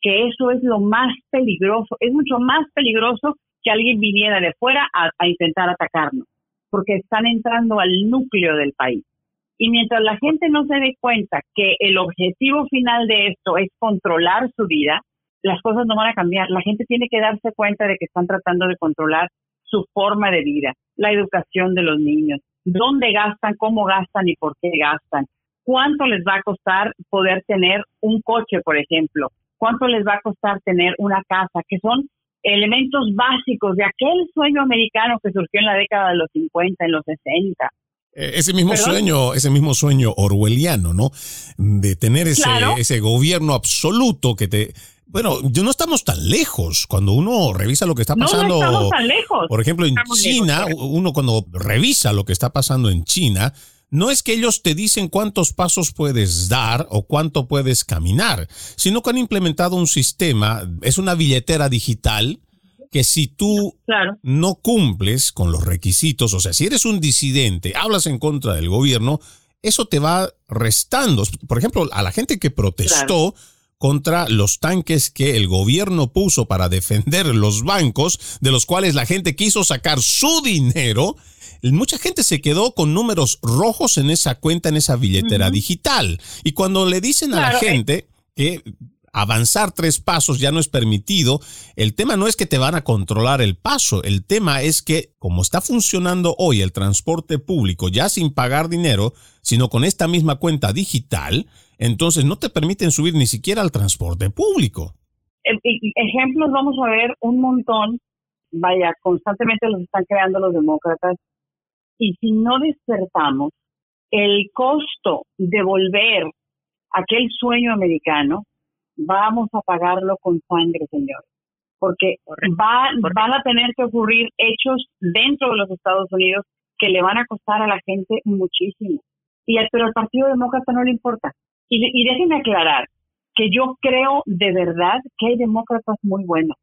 que eso es lo más peligroso, es mucho más peligroso que alguien viniera de fuera a intentar atacarnos, porque están entrando al núcleo del país. Y mientras la gente no se dé cuenta que el objetivo final de esto es controlar su vida, las cosas no van a cambiar. La gente tiene que darse cuenta de que están tratando de controlar su forma de vida, la educación de los niños, dónde gastan, cómo gastan y por qué gastan, cuánto les va a costar poder tener un coche, por ejemplo, cuánto les va a costar tener una casa, que son elementos básicos de aquel sueño americano que surgió en la década de los 50, en los 60. Eh, ese mismo sueño, ese mismo sueño orwelliano, ¿no? De tener ese, ese gobierno absoluto que te, bueno, no estamos tan lejos. Cuando uno revisa lo que está pasando. No, estamos tan lejos. Por ejemplo, en China, uno cuando revisa lo que está pasando en China, no es que ellos te dicen cuántos pasos puedes dar o cuánto puedes caminar, sino que han implementado un sistema, es una billetera digital que si tú no cumples con los requisitos, o sea, si eres un disidente, hablas en contra del gobierno, eso te va restando. Por ejemplo, a la gente que protestó contra los tanques que el gobierno puso para defender los bancos, de los cuales la gente quiso sacar su dinero, mucha gente se quedó con números rojos en esa cuenta, en esa billetera digital. Y cuando le dicen a la eh. gente que avanzar tres pasos ya no es permitido. El tema no es que te van a controlar el paso, el tema es que como está funcionando hoy el transporte público ya sin pagar dinero, sino con esta misma cuenta digital, entonces no te permiten subir ni siquiera al transporte público. Ejemplos vamos a ver un montón, vaya, constantemente los están creando los demócratas y si no despertamos, el costo de volver aquel sueño americano vamos a pagarlo con sangre, señores. Porque va, van a tener que ocurrir hechos dentro de los Estados Unidos que le van a costar a la gente muchísimo. Y, pero al Partido Demócrata no le importa. Y, y déjenme aclarar que yo creo de verdad que hay demócratas muy buenos.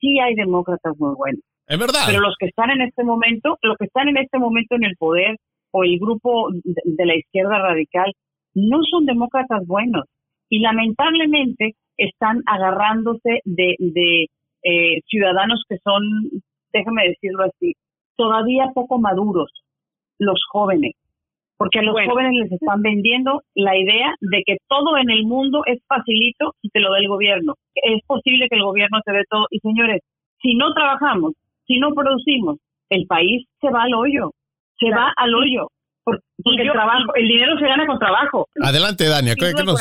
Sí hay demócratas muy buenos. Es verdad. Pero los que están en este momento, los que están en este momento en el poder o el grupo de la izquierda radical, no son demócratas buenos y lamentablemente están agarrándose de, de eh, ciudadanos que son, déjame decirlo así, todavía poco maduros, los jóvenes, porque a los jóvenes les están vendiendo la idea de que todo en el mundo es facilito si te lo da el gobierno. Es posible que el gobierno te dé todo. Y señores, si no trabajamos, si no producimos, el país se va al hoyo, se va al hoyo. Porque, el trabajo, el dinero se gana con trabajo. Adelante, Dania, ¿qué, nos,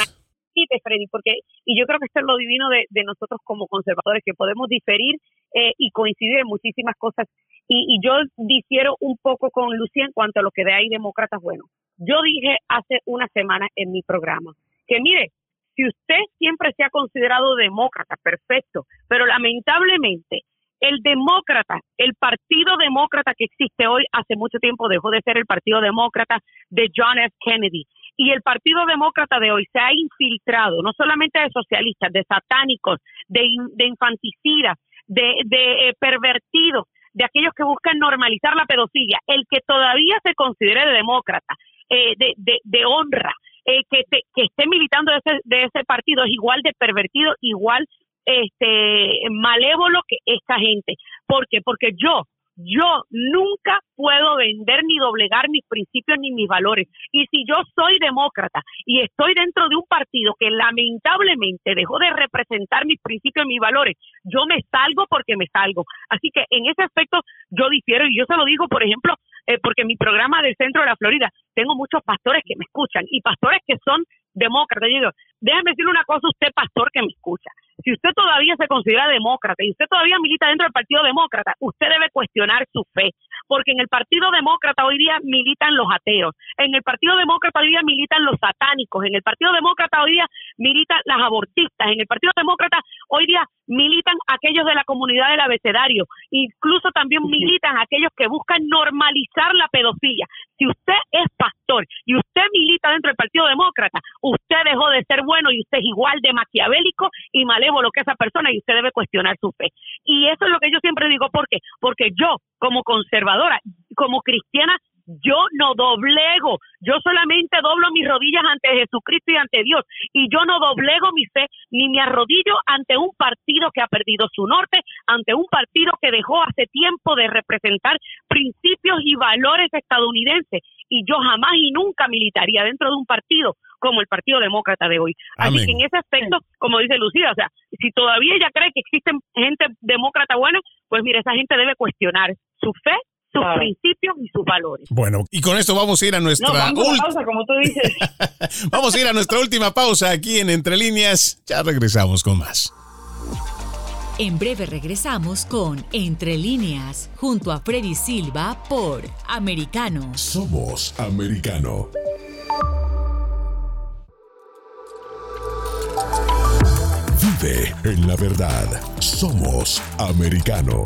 de Freddy, porque, y yo creo que esto es lo divino de, nosotros como conservadores, que podemos diferir eh, y coincidir en muchísimas cosas. Y, yo difiero un poco con Lucía en cuanto a lo que de ahí demócratas bueno. Yo dije hace una semana en mi programa que, mire, Si usted siempre se ha considerado demócrata, perfecto, pero lamentablemente el demócrata, el partido demócrata que existe hoy, hace mucho tiempo dejó de ser el partido demócrata de John F. Kennedy. Y el partido demócrata de hoy se ha infiltrado, no solamente de socialistas, de satánicos, de, infanticidas, de, eh, pervertidos, de aquellos que buscan normalizar la pedofilia. El que todavía se considere demócrata, eh, de, honra, eh, que, que esté militando de ese, de ese partido es igual de pervertido, igual este malévolo que esta gente. ¿Por qué? Porque yo, yo nunca puedo vender ni doblegar mis principios ni mis valores. Y si yo soy demócrata y estoy dentro de un partido que lamentablemente dejó de representar mis principios y mis valores, yo me salgo porque me salgo. Así que en ese aspecto yo difiero y yo se lo digo, por ejemplo, eh, porque en mi programa del centro de la Florida tengo muchos pastores que me escuchan y pastores que son demócratas. Yo digo, déjame decirle una cosa, usted pastor que me escucha si usted todavía se considera demócrata y usted todavía milita dentro del Partido Demócrata, usted debe cuestionar su fe, porque en el Partido Demócrata hoy día militan los ateos, en el Partido Demócrata hoy día militan los satánicos, en el Partido Demócrata hoy día militan las abortistas, en el Partido Demócrata hoy día militan aquellos de la comunidad del abecedario, incluso también militan aquellos que buscan normalizar la pedofilia. Si usted es pastor y usted milita dentro del Partido Demócrata, usted dejó de ser bueno y usted es igual de maquiavélico y malévolo que esa persona y usted debe cuestionar su fe. Y eso es lo que yo siempre digo, ¿por qué? Porque yo, como conservadora, como cristiana, yo no doblego, yo solamente doblo mis rodillas ante Jesucristo y ante Dios, y yo no doblego mi fe ni me arrodillo ante un partido que ha perdido su norte, ante un partido que dejó hace tiempo de representar principios y valores estadounidenses, y yo jamás y nunca militaría dentro de un partido como el Partido Demócrata de hoy. Así que en ese aspecto, como dice Lucía, o sea, si todavía ella cree que existen gente demócrata buena, pues mire, esa gente debe cuestionar su fe sus principios y sus valores. Bueno, y con esto vamos a ir a nuestra pausa, como tú dices. vamos a ir a nuestra última pausa aquí en Entre Líneas. Ya regresamos con más. En breve regresamos con Entre líneas, junto a Freddy Silva por Americano. Somos Americano. Vive en la verdad. Somos Americano.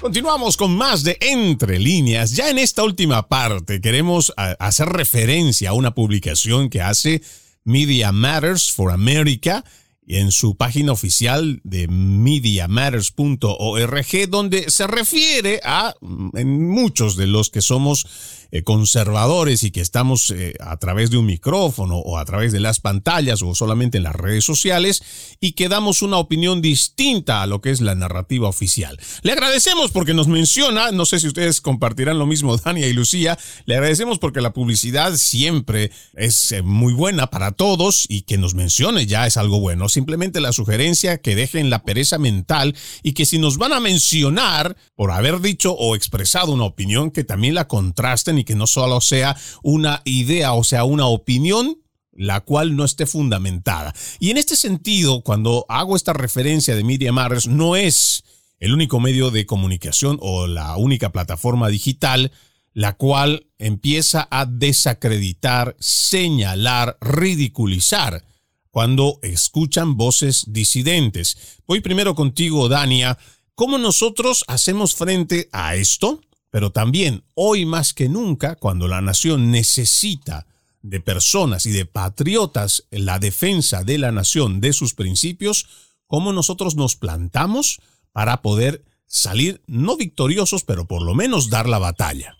Continuamos con más de Entre líneas. Ya en esta última parte queremos hacer referencia a una publicación que hace Media Matters for America en su página oficial de mediamatters.org, donde se refiere a mm, en muchos de los que somos eh, conservadores y que estamos eh, a través de un micrófono o a través de las pantallas o solamente en las redes sociales y que damos una opinión distinta a lo que es la narrativa oficial. Le agradecemos porque nos menciona, no sé si ustedes compartirán lo mismo, Dania y Lucía, le agradecemos porque la publicidad siempre es eh, muy buena para todos y que nos mencione ya es algo bueno. Simplemente la sugerencia que dejen la pereza mental y que si nos van a mencionar por haber dicho o expresado una opinión, que también la contrasten y que no solo sea una idea, o sea, una opinión la cual no esté fundamentada. Y en este sentido, cuando hago esta referencia de Media Matters, no es el único medio de comunicación o la única plataforma digital la cual empieza a desacreditar, señalar, ridiculizar cuando escuchan voces disidentes. Voy primero contigo, Dania. ¿Cómo nosotros hacemos frente a esto? Pero también, hoy más que nunca, cuando la nación necesita de personas y de patriotas en la defensa de la nación, de sus principios, cómo nosotros nos plantamos para poder salir no victoriosos, pero por lo menos dar la batalla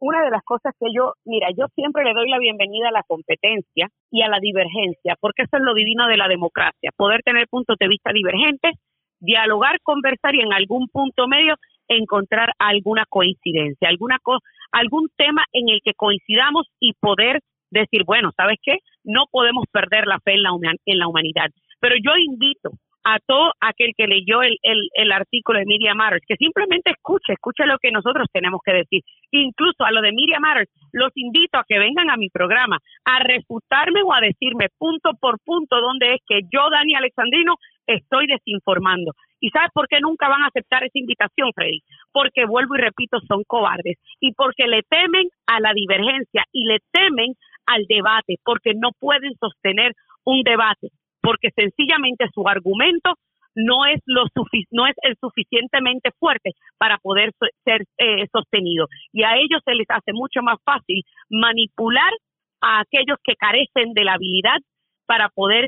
una de las cosas que yo, mira, yo siempre le doy la bienvenida a la competencia y a la divergencia, porque eso es lo divino de la democracia, poder tener puntos de vista divergentes, dialogar, conversar y en algún punto medio encontrar alguna coincidencia, alguna co algún tema en el que coincidamos y poder decir, bueno, ¿sabes qué? No podemos perder la fe en la, en la humanidad. Pero yo invito a todo aquel que leyó el, el, artículo de Media Matters, que simplemente escuche, escuche lo que nosotros tenemos que decir. Incluso a lo de Media Matters, los invito a que vengan a mi programa a refutarme o a decirme punto por punto dónde es que yo, Dani Alexandrino, estoy desinformando. ¿Y sabes por qué nunca van a aceptar esa invitación, Freddy? Porque, vuelvo y repito, son cobardes y porque le temen a la divergencia y le temen al debate, porque no pueden sostener un debate porque sencillamente su argumento no es lo no es el suficientemente fuerte para poder ser eh, sostenido y a ellos se les hace mucho más fácil manipular a aquellos que carecen de la habilidad para poder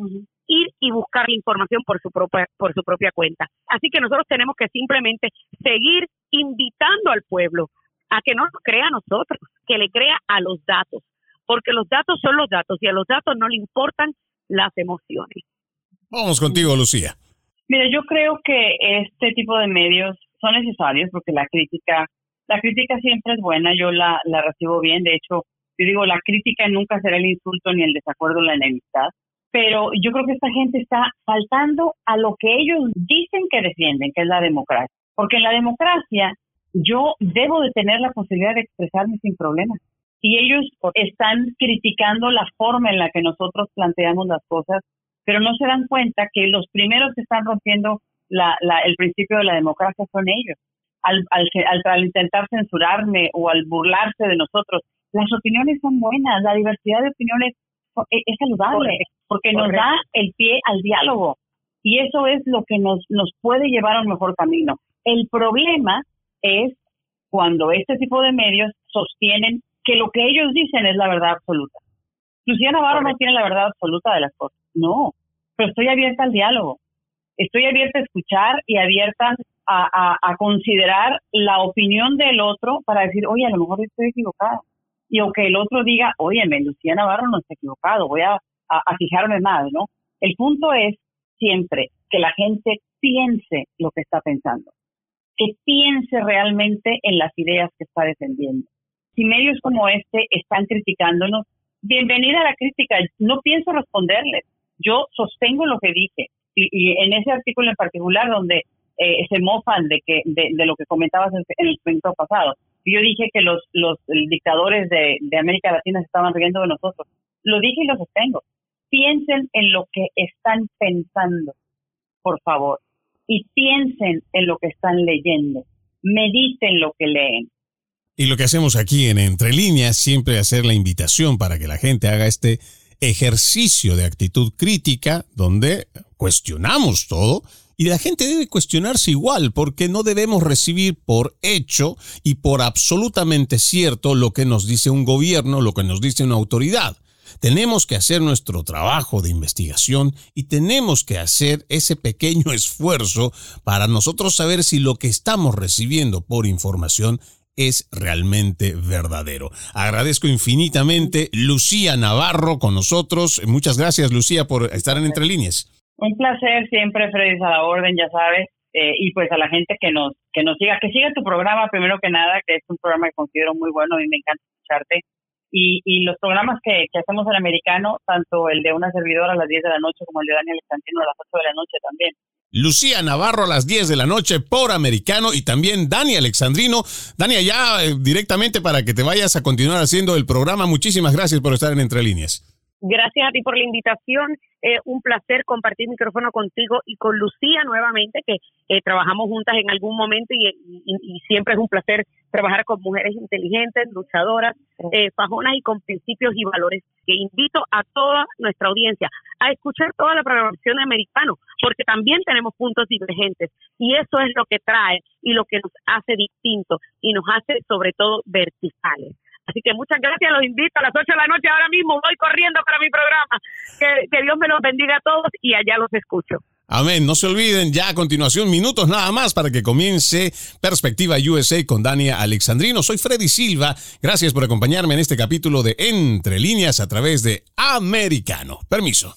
ir y buscar la información por su propia por su propia cuenta. Así que nosotros tenemos que simplemente seguir invitando al pueblo a que no nos crea a nosotros, que le crea a los datos, porque los datos son los datos y a los datos no le importan las emociones. Vamos contigo, Lucía. Mira, yo creo que este tipo de medios son necesarios porque la crítica, la crítica siempre es buena, yo la, la recibo bien, de hecho, yo digo, la crítica nunca será el insulto ni el desacuerdo, la enemistad, pero yo creo que esta gente está faltando a lo que ellos dicen que defienden, que es la democracia, porque en la democracia yo debo de tener la posibilidad de expresarme sin problemas. Y ellos están criticando la forma en la que nosotros planteamos las cosas pero no se dan cuenta que los primeros que están rompiendo la, el principio de la democracia son ellos. Al, al, intentar censurarme o al burlarse de nosotros, las opiniones son buenas, la diversidad de opiniones e, es, saludable, porque nos da el pie al diálogo y eso es lo que nos, nos puede llevar a un mejor camino. El problema es cuando este tipo de medios sostienen que lo que ellos dicen es la verdad absoluta. Luciana Navarro no tiene la verdad absoluta de las cosas, no, pero estoy abierta al diálogo, estoy abierta a escuchar y abierta a, considerar la opinión del otro para decir, oye, a lo mejor estoy equivocado. Y o que el otro diga, oye, Lucía Navarro no está equivocado, voy a, a fijarme más, ¿no? El punto es siempre que la gente piense lo que está pensando, que piense realmente en las ideas que está defendiendo. Si medios como este están criticándonos, bienvenida a la crítica, no pienso responderles, yo sostengo lo que dije. Y, en ese artículo en particular donde eh, se mofan de lo que comentabas en, el momento pasado. Yo dije que los, los dictadores de, de América Latina se estaban riendo de nosotros. Lo dije y lo sostengo. Piensen en lo que están pensando, por favor, y piensen en lo que están leyendo. Mediten lo que leen. Y lo que hacemos aquí en Entre Líneas, siempre hacer la invitación para que la gente haga este ejercicio de actitud crítica donde cuestionamos todo y la gente debe cuestionarse igual porque no debemos recibir por hecho y por absolutamente cierto lo que nos dice un gobierno, lo que nos dice una autoridad. Tenemos que hacer nuestro trabajo de investigación y tenemos que hacer ese pequeño esfuerzo para nosotros saber si lo que estamos recibiendo por información es realmente verdadero. Agradezco infinitamente Lucía Navarro con nosotros. Muchas gracias, Lucía, por estar en Entre Líneas. Un placer siempre, Freddy, a la orden, ya sabes. Eh, y pues a la gente que nos que nos siga, que siga tu programa primero que nada, que es un programa que considero muy bueno y me encanta escucharte. Y, y los programas que, que hacemos en americano, tanto el de una servidora a las 10 de la noche como el de Daniel Alexandrino a las 8 de la noche también. Lucía Navarro a las 10 de la noche por americano y también Dani Alexandrino. Dani, ya eh, directamente para que te vayas a continuar haciendo el programa. Muchísimas gracias por estar en Entre Líneas. Gracias a ti por la invitación. Eh, un placer compartir micrófono contigo y con Lucía nuevamente, que eh, trabajamos juntas en algún momento y, siempre es un placer trabajar con mujeres inteligentes, luchadoras, eh, fajonas y con principios y valores. Que invito a toda nuestra audiencia a escuchar toda la programación de Americano, porque también tenemos puntos divergentes y eso es lo que trae y lo que nos hace distintos y nos hace sobre todo verticales. Así que muchas gracias, los invito a las 8 de la noche ahora mismo, voy corriendo para mi programa. Que, que Dios me los bendiga a todos y allá los escucho. Amén. No se olviden, ya a continuación, minutos nada más para que comience Perspectiva USA con Dania Alexandrino. Soy Freddy Silva. Gracias por acompañarme en este capítulo de Entre Líneas a través de Americano. Permiso.